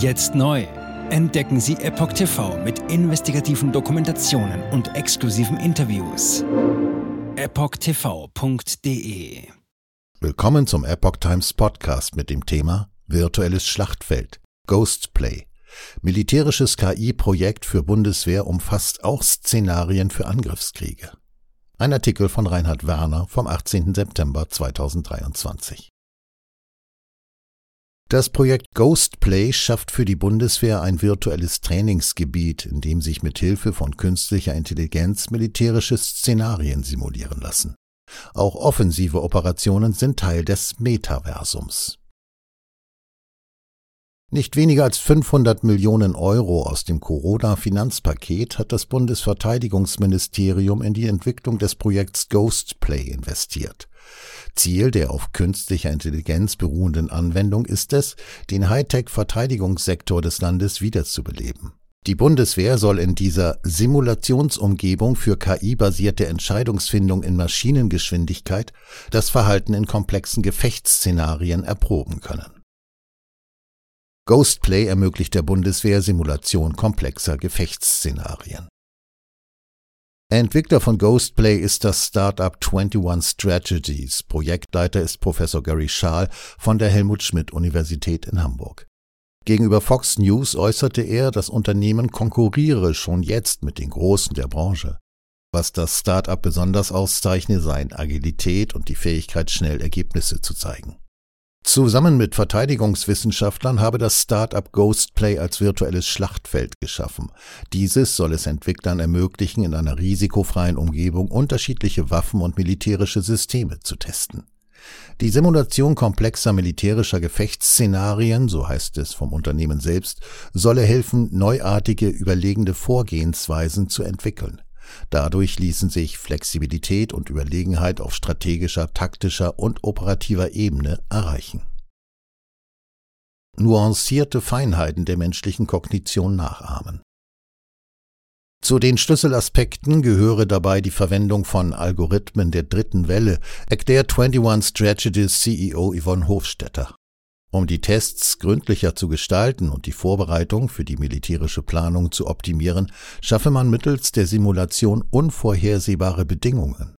Jetzt neu. Entdecken Sie Epoch TV mit investigativen Dokumentationen und exklusiven Interviews. EpochTV.de Willkommen zum Epoch Times Podcast mit dem Thema Virtuelles Schlachtfeld, Ghost Play. Militärisches KI-Projekt für Bundeswehr umfasst auch Szenarien für Angriffskriege. Ein Artikel von Reinhard Werner vom 18. September 2023. Das Projekt Ghostplay schafft für die Bundeswehr ein virtuelles Trainingsgebiet, in dem sich mit Hilfe von künstlicher Intelligenz militärische Szenarien simulieren lassen. Auch offensive Operationen sind Teil des Metaversums. Nicht weniger als 500 Millionen Euro aus dem Corona-Finanzpaket hat das Bundesverteidigungsministerium in die Entwicklung des Projekts Ghostplay investiert. Ziel der auf künstlicher Intelligenz beruhenden Anwendung ist es, den Hightech-Verteidigungssektor des Landes wiederzubeleben. Die Bundeswehr soll in dieser Simulationsumgebung für KI-basierte Entscheidungsfindung in Maschinengeschwindigkeit das Verhalten in komplexen Gefechtsszenarien erproben können. Ghostplay ermöglicht der Bundeswehr Simulation komplexer Gefechtsszenarien. Entwickler von Ghostplay ist das Startup 21 Strategies. Projektleiter ist Professor Gary Schaal von der Helmut Schmidt Universität in Hamburg. Gegenüber Fox News äußerte er, das Unternehmen konkurriere schon jetzt mit den Großen der Branche. Was das Startup besonders auszeichne, seien Agilität und die Fähigkeit, schnell Ergebnisse zu zeigen. Zusammen mit Verteidigungswissenschaftlern habe das Start-up Ghostplay als virtuelles Schlachtfeld geschaffen. Dieses soll es Entwicklern ermöglichen, in einer risikofreien Umgebung unterschiedliche Waffen und militärische Systeme zu testen. Die Simulation komplexer militärischer Gefechtsszenarien, so heißt es vom Unternehmen selbst, solle helfen, neuartige, überlegende Vorgehensweisen zu entwickeln. Dadurch ließen sich Flexibilität und Überlegenheit auf strategischer, taktischer und operativer Ebene erreichen. Nuancierte Feinheiten der menschlichen Kognition nachahmen. Zu den Schlüsselaspekten gehöre dabei die Verwendung von Algorithmen der dritten Welle, erklärt 21 Strategies CEO Yvonne Hofstetter. Um die Tests gründlicher zu gestalten und die Vorbereitung für die militärische Planung zu optimieren, schaffe man mittels der Simulation unvorhersehbare Bedingungen.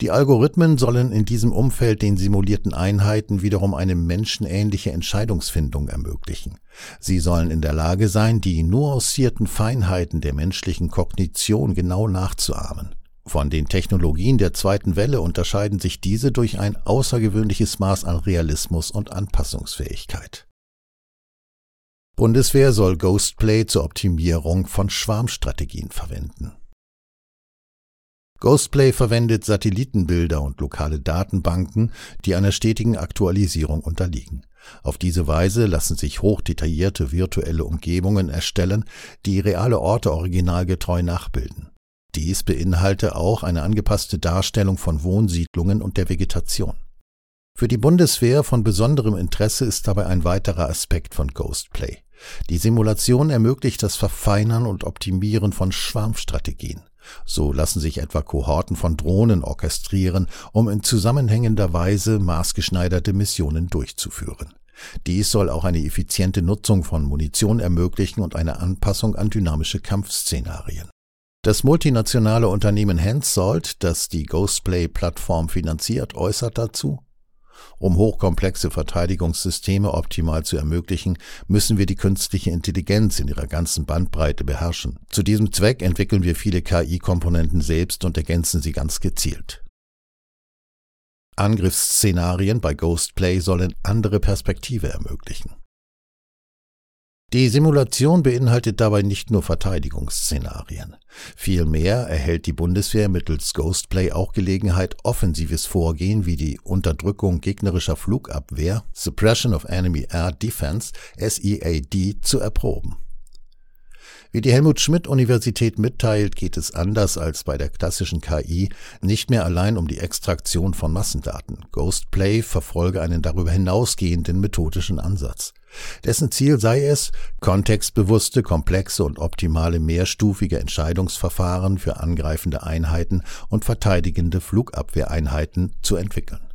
Die Algorithmen sollen in diesem Umfeld den simulierten Einheiten wiederum eine menschenähnliche Entscheidungsfindung ermöglichen. Sie sollen in der Lage sein, die nuancierten Feinheiten der menschlichen Kognition genau nachzuahmen. Von den Technologien der zweiten Welle unterscheiden sich diese durch ein außergewöhnliches Maß an Realismus und Anpassungsfähigkeit. Bundeswehr soll Ghostplay zur Optimierung von Schwarmstrategien verwenden. Ghostplay verwendet Satellitenbilder und lokale Datenbanken, die einer stetigen Aktualisierung unterliegen. Auf diese Weise lassen sich hochdetaillierte virtuelle Umgebungen erstellen, die reale Orte originalgetreu nachbilden. Dies beinhalte auch eine angepasste Darstellung von Wohnsiedlungen und der Vegetation. Für die Bundeswehr von besonderem Interesse ist dabei ein weiterer Aspekt von Ghostplay. Die Simulation ermöglicht das Verfeinern und Optimieren von Schwarmstrategien. So lassen sich etwa Kohorten von Drohnen orchestrieren, um in zusammenhängender Weise maßgeschneiderte Missionen durchzuführen. Dies soll auch eine effiziente Nutzung von Munition ermöglichen und eine Anpassung an dynamische Kampfszenarien. Das multinationale Unternehmen Hensoldt, das die Ghostplay-Plattform finanziert, äußert dazu, um hochkomplexe Verteidigungssysteme optimal zu ermöglichen, müssen wir die künstliche Intelligenz in ihrer ganzen Bandbreite beherrschen. Zu diesem Zweck entwickeln wir viele KI-Komponenten selbst und ergänzen sie ganz gezielt. Angriffsszenarien bei Ghostplay sollen andere Perspektive ermöglichen. Die Simulation beinhaltet dabei nicht nur Verteidigungsszenarien. Vielmehr erhält die Bundeswehr mittels Ghostplay auch Gelegenheit, offensives Vorgehen wie die Unterdrückung gegnerischer Flugabwehr, Suppression of Enemy Air Defense, SEAD, zu erproben. Wie die Helmut Schmidt Universität mitteilt, geht es anders als bei der klassischen KI nicht mehr allein um die Extraktion von Massendaten. Ghostplay verfolge einen darüber hinausgehenden methodischen Ansatz. Dessen Ziel sei es, kontextbewusste, komplexe und optimale mehrstufige Entscheidungsverfahren für angreifende Einheiten und verteidigende Flugabwehreinheiten zu entwickeln.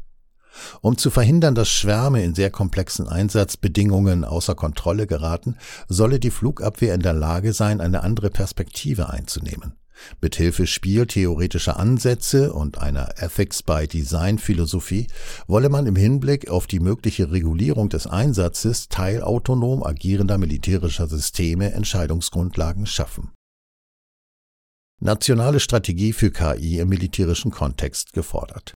Um zu verhindern, dass Schwärme in sehr komplexen Einsatzbedingungen außer Kontrolle geraten, solle die Flugabwehr in der Lage sein, eine andere Perspektive einzunehmen. Mithilfe spieltheoretischer Ansätze und einer Ethics by Design Philosophie wolle man im Hinblick auf die mögliche Regulierung des Einsatzes teilautonom agierender militärischer Systeme Entscheidungsgrundlagen schaffen. Nationale Strategie für KI im militärischen Kontext gefordert.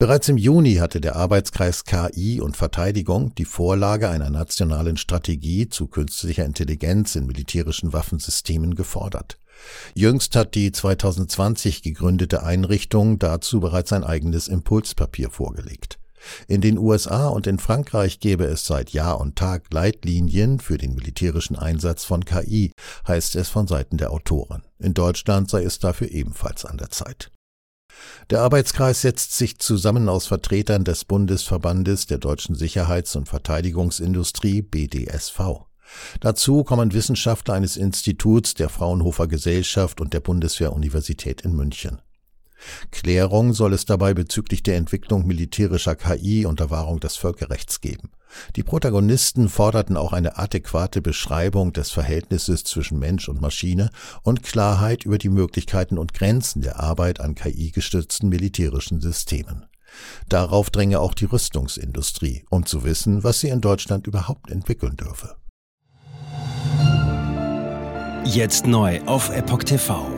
Bereits im Juni hatte der Arbeitskreis KI und Verteidigung die Vorlage einer nationalen Strategie zu künstlicher Intelligenz in militärischen Waffensystemen gefordert. Jüngst hat die 2020 gegründete Einrichtung dazu bereits ein eigenes Impulspapier vorgelegt. In den USA und in Frankreich gäbe es seit Jahr und Tag Leitlinien für den militärischen Einsatz von KI, heißt es von Seiten der Autoren. In Deutschland sei es dafür ebenfalls an der Zeit. Der Arbeitskreis setzt sich zusammen aus Vertretern des Bundesverbandes der deutschen Sicherheits- und Verteidigungsindustrie BDSV. Dazu kommen Wissenschaftler eines Instituts der Fraunhofer Gesellschaft und der Bundeswehr-Universität in München. Klärung soll es dabei bezüglich der Entwicklung militärischer KI unter Wahrung des Völkerrechts geben. Die Protagonisten forderten auch eine adäquate Beschreibung des Verhältnisses zwischen Mensch und Maschine und Klarheit über die Möglichkeiten und Grenzen der Arbeit an KI-gestützten militärischen Systemen. Darauf dränge auch die Rüstungsindustrie, um zu wissen, was sie in Deutschland überhaupt entwickeln dürfe. Jetzt neu auf Epoch TV.